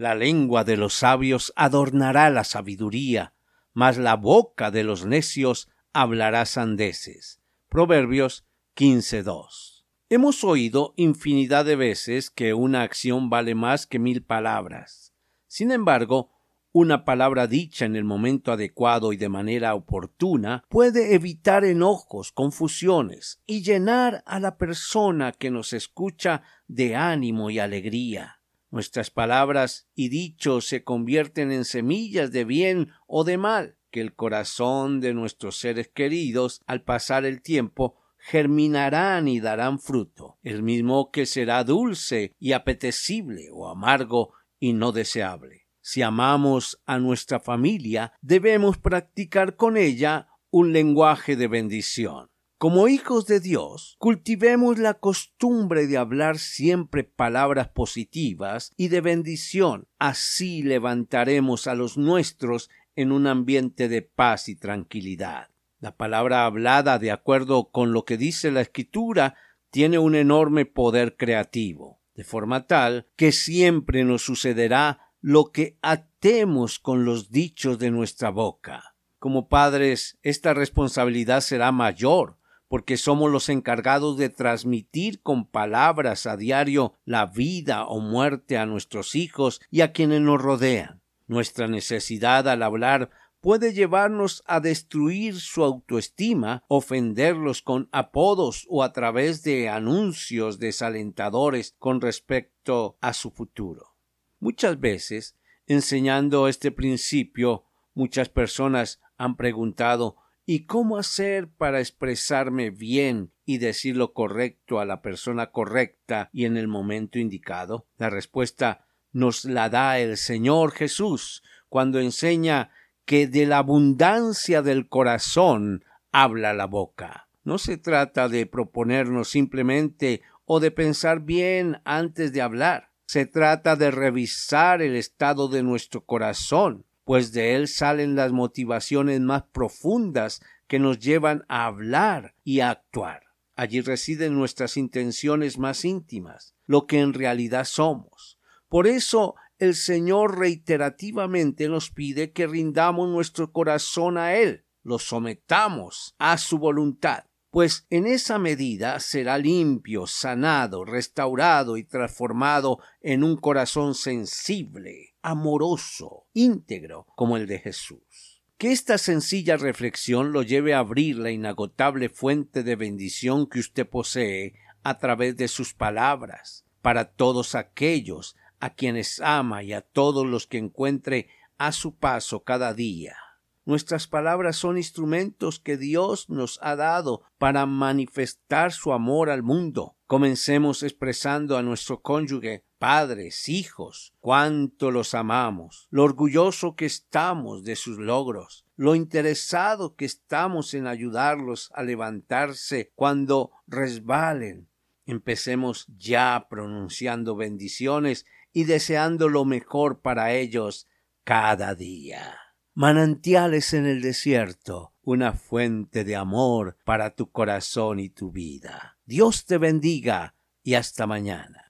La lengua de los sabios adornará la sabiduría, mas la boca de los necios hablará sandeces. Proverbios 15.2. Hemos oído infinidad de veces que una acción vale más que mil palabras. Sin embargo, una palabra dicha en el momento adecuado y de manera oportuna puede evitar enojos, confusiones y llenar a la persona que nos escucha de ánimo y alegría. Nuestras palabras y dichos se convierten en semillas de bien o de mal, que el corazón de nuestros seres queridos, al pasar el tiempo, germinarán y darán fruto, el mismo que será dulce y apetecible o amargo y no deseable. Si amamos a nuestra familia, debemos practicar con ella un lenguaje de bendición. Como hijos de Dios, cultivemos la costumbre de hablar siempre palabras positivas y de bendición. Así levantaremos a los nuestros en un ambiente de paz y tranquilidad. La palabra hablada, de acuerdo con lo que dice la Escritura, tiene un enorme poder creativo, de forma tal que siempre nos sucederá lo que atemos con los dichos de nuestra boca. Como padres, esta responsabilidad será mayor, porque somos los encargados de transmitir con palabras a diario la vida o muerte a nuestros hijos y a quienes nos rodean. Nuestra necesidad al hablar puede llevarnos a destruir su autoestima, ofenderlos con apodos o a través de anuncios desalentadores con respecto a su futuro. Muchas veces, enseñando este principio, muchas personas han preguntado ¿Y cómo hacer para expresarme bien y decir lo correcto a la persona correcta y en el momento indicado? La respuesta nos la da el Señor Jesús cuando enseña que de la abundancia del corazón habla la boca. No se trata de proponernos simplemente o de pensar bien antes de hablar. Se trata de revisar el estado de nuestro corazón pues de él salen las motivaciones más profundas que nos llevan a hablar y a actuar. Allí residen nuestras intenciones más íntimas, lo que en realidad somos. Por eso el Señor reiterativamente nos pide que rindamos nuestro corazón a Él, lo sometamos a su voluntad pues en esa medida será limpio, sanado, restaurado y transformado en un corazón sensible, amoroso, íntegro, como el de Jesús. Que esta sencilla reflexión lo lleve a abrir la inagotable fuente de bendición que usted posee a través de sus palabras, para todos aquellos a quienes ama y a todos los que encuentre a su paso cada día. Nuestras palabras son instrumentos que Dios nos ha dado para manifestar su amor al mundo. Comencemos expresando a nuestro cónyuge, padres, hijos, cuánto los amamos, lo orgulloso que estamos de sus logros, lo interesado que estamos en ayudarlos a levantarse cuando resbalen. Empecemos ya pronunciando bendiciones y deseando lo mejor para ellos cada día manantiales en el desierto, una fuente de amor para tu corazón y tu vida. Dios te bendiga y hasta mañana.